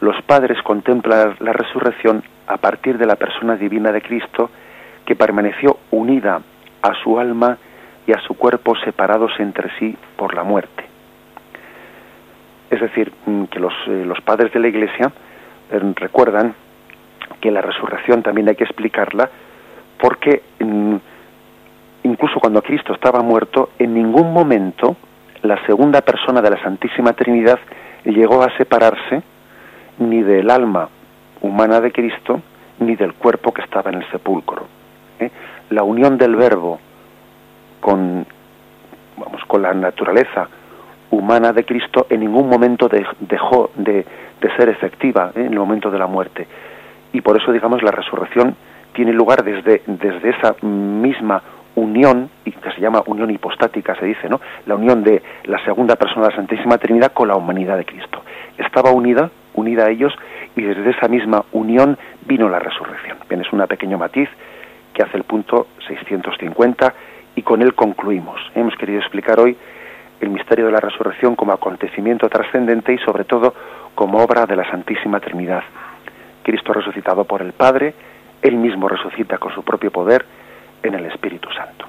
los padres contemplan la resurrección a partir de la persona divina de Cristo que permaneció unida a su alma y a su cuerpo separados entre sí por la muerte. Es decir, mm, que los, eh, los padres de la Iglesia eh, recuerdan que la resurrección también hay que explicarla porque mm, incluso cuando Cristo estaba muerto, en ningún momento la segunda persona de la Santísima Trinidad llegó a separarse ni del alma humana de Cristo ni del cuerpo que estaba en el sepulcro. ¿eh? La unión del Verbo con, vamos, con la naturaleza humana de Cristo en ningún momento dejó de, ser efectiva ¿eh? en el momento de la muerte. Y por eso, digamos, la resurrección tiene lugar desde, desde esa misma unión, y que se llama unión hipostática, se dice, ¿no? La unión de la segunda persona de la Santísima Trinidad con la humanidad de Cristo. Estaba unida, unida a ellos, y desde esa misma unión vino la resurrección. Bien, es un pequeño matiz que hace el punto 650 y con él concluimos. Hemos querido explicar hoy el misterio de la resurrección como acontecimiento trascendente y sobre todo como obra de la Santísima Trinidad. Cristo resucitado por el Padre, él mismo resucita con su propio poder en el Espíritu Santo.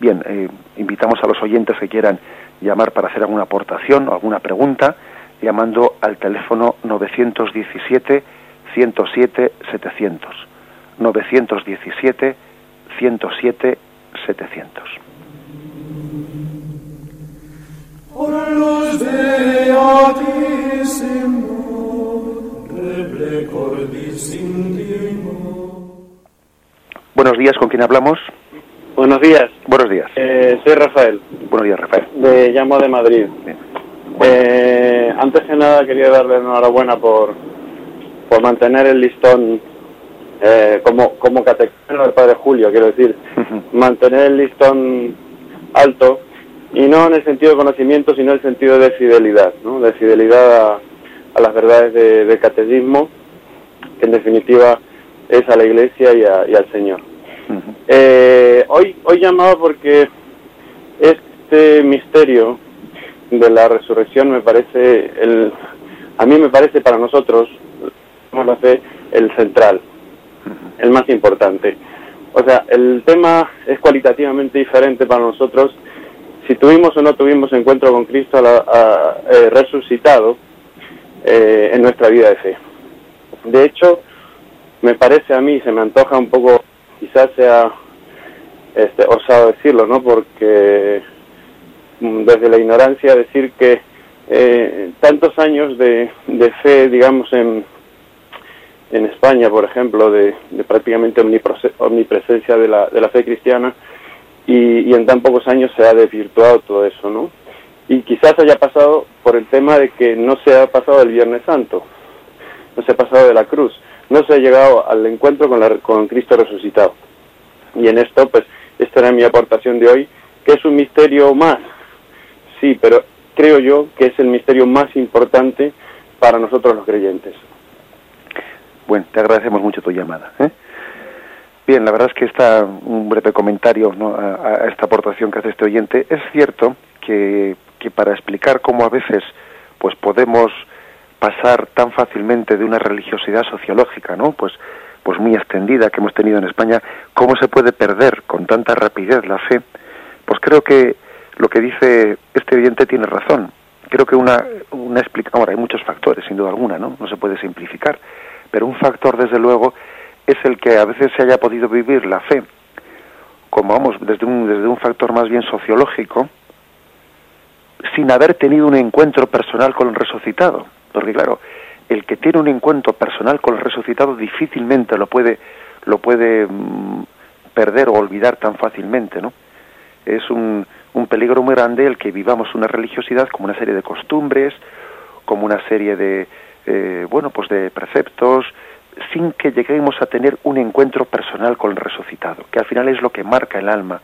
Bien, eh, invitamos a los oyentes que quieran llamar para hacer alguna aportación o alguna pregunta, llamando al teléfono 917 107 700. 917 107 700. Buenos días, ¿con quién hablamos? Buenos días. Buenos días. Eh, soy Rafael. Buenos días, Rafael. Le llamo de Madrid. Eh, antes que nada quería darle enhorabuena por, por mantener el listón eh, como, como del Padre Julio, quiero decir, mantener el listón alto y no en el sentido de conocimiento, sino en el sentido de fidelidad, ¿no? de fidelidad a, las verdades del catecismo, que en definitiva es a la Iglesia y, al Señor. eh, hoy, hoy llamaba porque este misterio de la resurrección me parece, el, a mí me parece para nosotros, lo fe, el central, el más importante. O sea, el tema es cualitativamente diferente para nosotros si tuvimos o no tuvimos encuentro con Cristo eh, resucitado eh, en nuestra vida de fe. De hecho, me parece a mí, se me antoja un poco, quizás sea este, osado decirlo, ¿no? Porque desde la ignorancia decir que eh, tantos años de, fe, digamos, en, en España, por ejemplo, de, prácticamente omnipresencia de la, de la fe cristiana, y, en tan pocos años se ha desvirtuado todo eso, ¿no? Y quizás haya pasado por el tema de que no se ha pasado el Viernes Santo, no se ha pasado de la cruz, no se ha llegado al encuentro con, la, con Cristo resucitado. Y en esto, pues, esta era mi aportación de hoy, que es un misterio más, sí, pero creo yo que es el misterio más importante para nosotros los creyentes. Bueno, te agradecemos mucho tu llamada. ¿eh? Bien, la verdad es que está un breve comentario a, esta aportación que hace este oyente. Es cierto que, que para explicar cómo a veces pues podemos pasar tan fácilmente de una religiosidad sociológica, ¿no? Pues pues muy extendida que hemos tenido en España, cómo se puede perder con tanta rapidez la fe, pues creo que lo que dice este oyente tiene razón. Creo que una, una explicación, ahora hay muchos factores, sin duda alguna, ¿no? No se puede simplificar, pero un factor, desde luego, es el que a veces se haya podido vivir la fe, como vamos, desde un, desde un factor más bien sociológico, sin haber tenido un encuentro personal con el resucitado. Porque claro, el que tiene un encuentro personal con el resucitado difícilmente lo puede, lo puede mm, perder o olvidar tan fácilmente, ¿no? Es un, un peligro muy grande el que vivamos una religiosidad como una serie de costumbres, como una serie de, eh, bueno, pues de preceptos, sin que lleguemos a tener un encuentro personal con el resucitado, que al final es lo que marca el alma,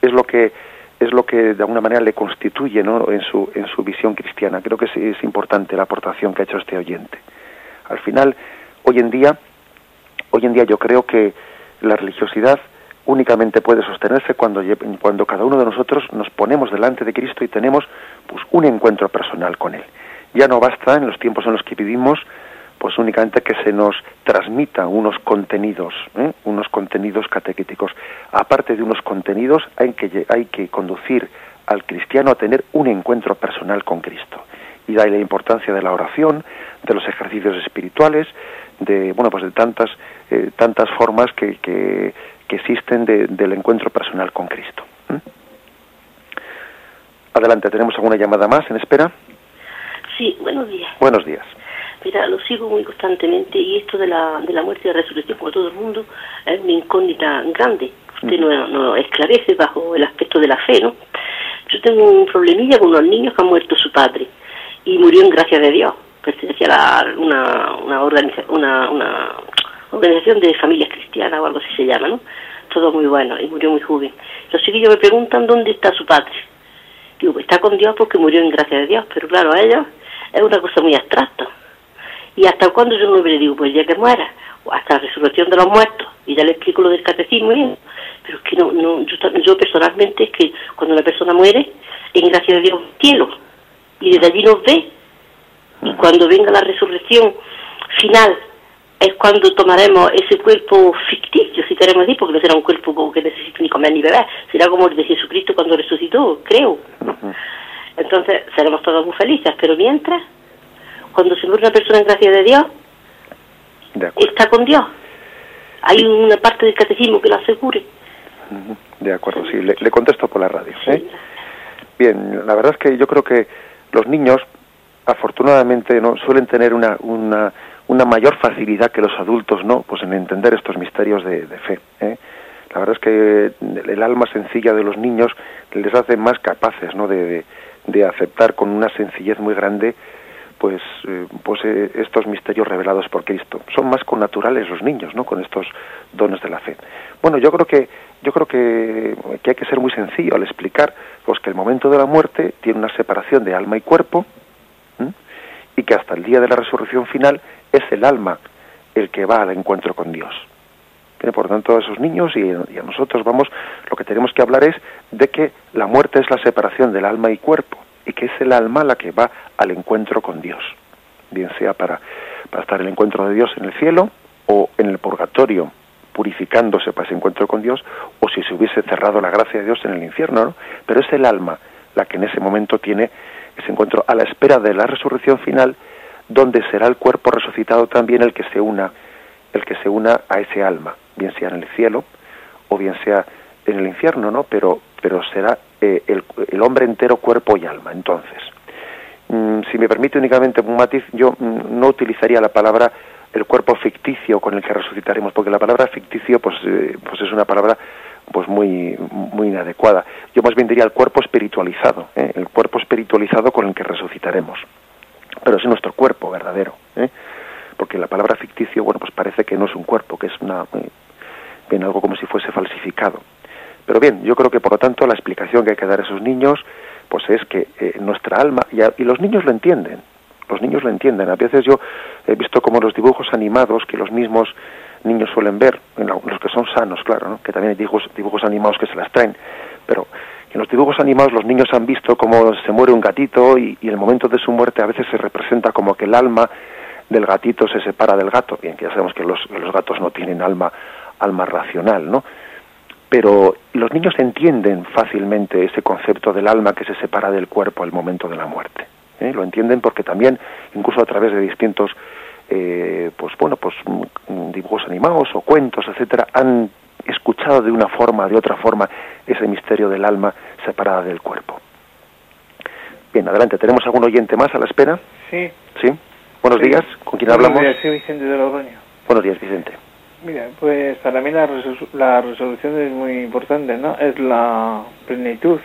es lo que es lo que de alguna manera le constituye ¿no? en, su, en su visión cristiana. Creo que es, es importante la aportación que ha hecho este oyente. Al final, hoy en día, hoy en día yo creo que la religiosidad únicamente puede sostenerse cuando, cuando cada uno de nosotros nos ponemos delante de Cristo y tenemos pues, un encuentro personal con Él. Ya no basta en los tiempos en los que vivimos pues únicamente que se nos transmita unos contenidos, ¿eh? unos contenidos catequéticos. Aparte de unos contenidos, hay que, hay que conducir al cristiano a tener un encuentro personal con Cristo. Y ahí la importancia de la oración, de los ejercicios espirituales, de bueno pues de tantas eh, tantas formas que, que, existen del encuentro personal con Cristo. Adelante, tenemos alguna llamada más en espera. Sí, buenos días. Buenos días. Mira, lo sigo muy constantemente y esto de la, de la muerte y la resurrección, como todo el mundo, es una incógnita grande. Usted no, no esclarece bajo el aspecto de la fe, ¿no? Yo tengo un problemilla con unos niños que han muerto su padre y murió en gracia de Dios. Pertenecía a una, una, una, una organización de familias cristianas o algo así se llama, ¿no? Todo muy bueno y murió muy joven. Los chiquillos me preguntan dónde está su padre. Digo, pues está con Dios porque murió en gracia de Dios, pero claro, a ellos es una cosa muy abstracta ¿Y hasta cuándo yo no le digo? Pues ya que muera, o hasta la resurrección de los muertos. Y ya le explico lo del catecismo Pero es que no, no yo, personalmente es que cuando una persona muere, en gracia de Dios, cielo. Y desde allí nos ve. Y cuando venga la resurrección final, es cuando tomaremos ese cuerpo ficticio, si queremos decir, porque no será un cuerpo que necesite ni comer ni beber, será como el de Jesucristo cuando resucitó, creo. Entonces seremos todos muy felices, pero mientras cuando se muere una persona en gracia de Dios, está con Dios. Hay una parte del catecismo que lo asegure. De acuerdo, sí, le, contesto por la radio. ¿eh? Bien, la verdad es que yo creo que los niños, afortunadamente, no suelen tener una, una, una mayor facilidad que los adultos, ¿no? Pues en entender estos misterios de, fe. ¿eh? La verdad es que el alma sencilla de los niños les hace más capaces, ¿no? de, de aceptar con una sencillez muy grande pues, eh, pues eh, estos misterios revelados por Cristo. Son más connaturales los niños, ¿no? Con estos dones de la fe. Bueno, yo creo que yo creo que, hay que ser muy sencillo al explicar pues que el momento de la muerte tiene una separación de alma y cuerpo y que hasta el día de la resurrección final es el alma el que va al encuentro con Dios. Por tanto, a esos niños y, a nosotros vamos, lo que tenemos que hablar es de que la muerte es la separación del alma y cuerpo y que es el alma la que va al encuentro con Dios, bien sea para, para estar el encuentro de Dios en el cielo o en el purgatorio, purificándose para ese encuentro con Dios, o si se hubiese cerrado la gracia de Dios en el infierno, ¿no? Pero es el alma la que en ese momento tiene ese encuentro a la espera de la resurrección final, donde será el cuerpo resucitado también el que se una, el que se una a ese alma, bien sea en el cielo o bien sea en el infierno, ¿no? Pero, pero será eh, el, hombre entero, cuerpo y alma. Entonces, mm, si me permite únicamente un matiz, yo mm, no utilizaría la palabra el cuerpo ficticio con el que resucitaremos, porque la palabra ficticio pues, eh, pues es una palabra pues muy muy inadecuada. Yo más bien diría el cuerpo espiritualizado, ¿eh? el cuerpo espiritualizado con el que resucitaremos. Pero es nuestro cuerpo verdadero, porque la palabra ficticio, bueno, pues parece que no es un cuerpo, que es una bien algo como si fuese falsificado Pero bien, yo creo que por lo tanto la explicación que hay que dar a esos niños pues es que eh, nuestra alma, y, los niños lo entienden, los niños lo entienden. A veces yo he visto como los dibujos animados que los mismos niños suelen ver, los que son sanos, claro, ¿no? que también hay dibujos, dibujos animados que se las traen, pero en los dibujos animados los niños han visto cómo se muere un gatito y, y el momento de su muerte a veces se representa como que el alma del gatito se separa del gato, bien que ya sabemos que los, los gatos no tienen alma, alma racional, ¿no? pero los niños entienden fácilmente ese concepto del alma que se separa del cuerpo al momento de la muerte. ¿eh? Lo entienden porque también, incluso a través de distintos, eh, pues bueno, pues mm, dibujos animados o cuentos, etcétera, han escuchado de una forma, de otra forma, ese misterio del alma separada del cuerpo. Bien, adelante. ¿Tenemos algún oyente más a la espera? Sí. ¿Sí? Buenos días. ¿Con quién hablamos? soy Vicente de Logroño. Buenos días, Vicente. Mira, pues para mí la, la resolución es muy importante, ¿no? Es la plenitud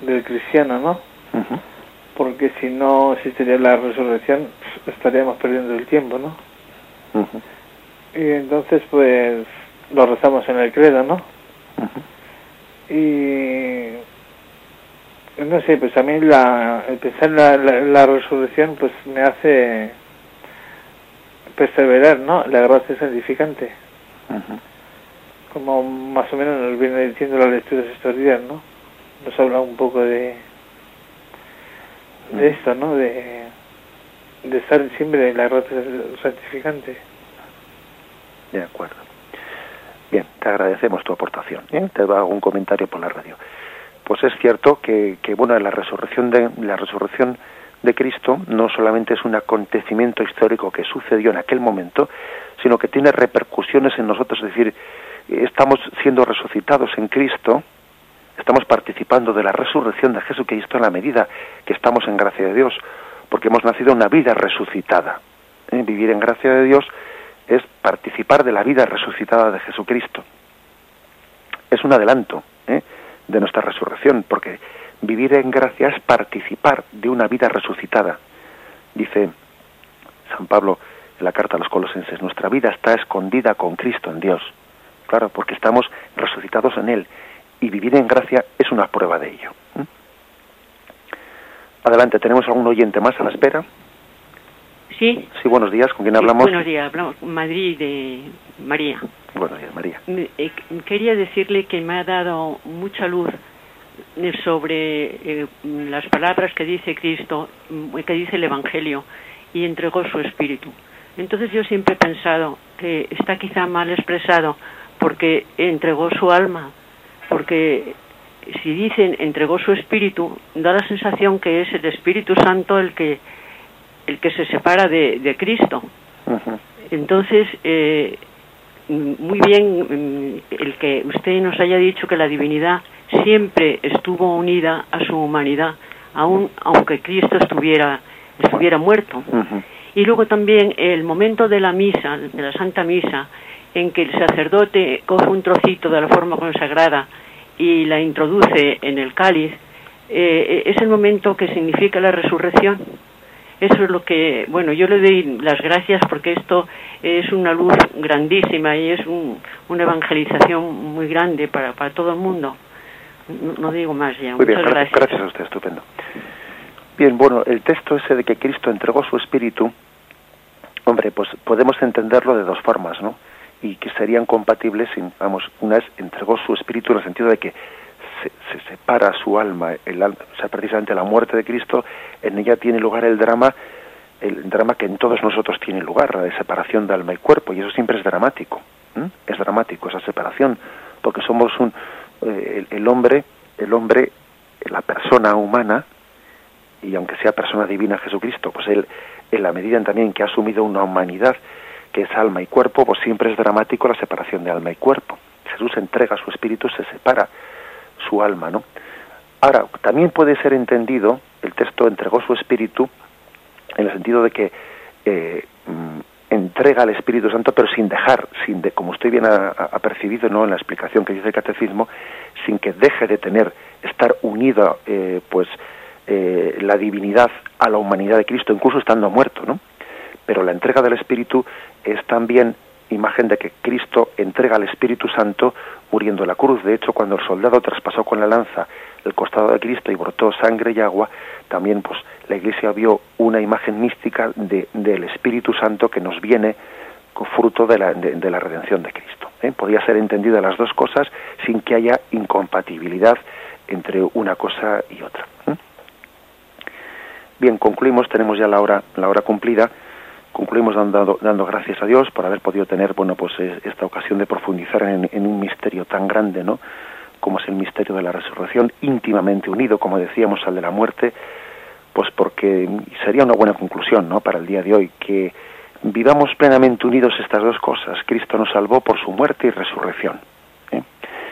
del cristiano, ¿no? Porque si no existiría la resurrección, estaríamos perdiendo el tiempo, ¿no? Y entonces, pues, lo rezamos en el credo, ¿no? Y no sé, pues a mí la, el pensar la, la, resurrección pues me hace perseverar, ¿no? La gracia santificante. Como más o menos nos viene diciendo las lecturas estos días, ¿no? Nos habla un poco de de esto, ¿no? De, de estar siempre en la rota santificante. De acuerdo. Te agradecemos tu aportación. ¿eh? Te hago un comentario por la radio. Pues es cierto que, que bueno, la resurrección de la resurrección de Cristo no solamente es un acontecimiento histórico que sucedió en aquel momento, sino que tiene repercusiones en nosotros, es decir, estamos siendo resucitados en Cristo, estamos participando de la resurrección de Jesucristo en la medida que estamos en gracia de Dios, porque hemos nacido una vida resucitada. ¿Eh? Vivir en gracia de Dios es participar de la vida resucitada de Jesucristo. Es un adelanto ¿eh? de nuestra resurrección, porque vivir en gracia es participar de una vida resucitada. Dice San Pablo, en la carta a los colosenses, nuestra vida está escondida con Cristo en Dios. Claro, porque estamos resucitados en Él y vivir en gracia es una prueba de ello. ¿Mm? Adelante, ¿tenemos algún oyente más a la espera? Sí. Sí, buenos días, ¿con quién hablamos? buenos días, hablamos Madrid de María. Buenos días, María. Eh, quería decirle que me ha dado mucha luz sobre eh, las palabras que dice Cristo, que dice el Evangelio, y entregó su espíritu. Entonces yo siempre he pensado que está quizá mal expresado porque entregó su alma, porque si dicen entregó su espíritu, da la sensación que es el Espíritu Santo el que el que se separa de, Cristo. Entonces, eh, muy bien mm, el que usted nos haya dicho que la divinidad siempre estuvo unida a su humanidad, aun aunque Cristo estuviera estuviera muerto. Y luego también el momento de la misa, de la Santa Misa, en que el sacerdote coge un trocito de la forma consagrada y la introduce en el cáliz, eh, es el momento que significa la resurrección. Eso es lo que, bueno, yo le doy las gracias porque esto es una luz grandísima y es una evangelización muy grande para, para todo el mundo. No, digo más ya. Muchas gracias. Gracias a usted, estupendo. Bien, bueno, el texto ese de que Cristo entregó su espíritu, hombre, pues podemos entenderlo de dos formas, ¿no? Y que serían compatibles, vamos, una es entregó su espíritu en el sentido de que se, separa su alma, el o sea, precisamente la muerte de Cristo, en ella tiene lugar el drama, el drama que en todos nosotros tiene lugar, la de separación de alma y cuerpo, y eso siempre es dramático, es dramático esa separación, porque somos un, eh, el hombre, el hombre, la persona humana, y aunque sea persona divina Jesucristo, pues él, en la medida en también que ha asumido una humanidad que es alma y cuerpo, pues siempre es dramático la separación de alma y cuerpo. Jesús entrega su espíritu, se separa su alma, ¿no? Ahora, también puede ser entendido, el texto entregó su espíritu, en el sentido de que eh, mm, entrega al Espíritu Santo, pero sin dejar, sin de, como usted bien ha, percibido ¿no? en la explicación que dice el catecismo, sin que deje de tener, estar unido eh, pues eh, la divinidad a la humanidad de Cristo, incluso estando muerto, ¿no? Pero la entrega del Espíritu es también imagen de que Cristo entrega al Espíritu Santo muriendo en la cruz. De hecho, cuando el soldado traspasó con la lanza el costado de Cristo y brotó sangre y agua, también pues la Iglesia vio una imagen mística de, del Espíritu Santo que nos viene fruto de la, de, la redención de Cristo. ¿eh? Podía ser entendida las dos cosas sin que haya incompatibilidad entre una cosa y otra. ¿eh? Bien, concluimos, tenemos ya la hora, la hora cumplida concluimos dando, dando gracias a Dios por haber podido tener bueno pues esta ocasión de profundizar en, un misterio tan grande no como es el misterio de la resurrección íntimamente unido como decíamos al de la muerte pues porque sería una buena conclusión no para el día de hoy que vivamos plenamente unidos estas dos cosas. Cristo nos salvó por su muerte y resurrección ¿eh?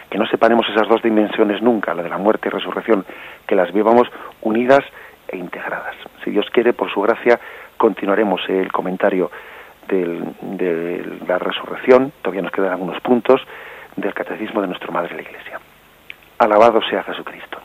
que no separemos esas dos dimensiones nunca la de la muerte y resurrección que las vivamos unidas e integradas. Si Dios quiere por su gracia continuaremos el comentario de la resurrección, todavía nos quedan algunos puntos del catecismo de nuestra Madre la Iglesia. Alabado sea Jesucristo.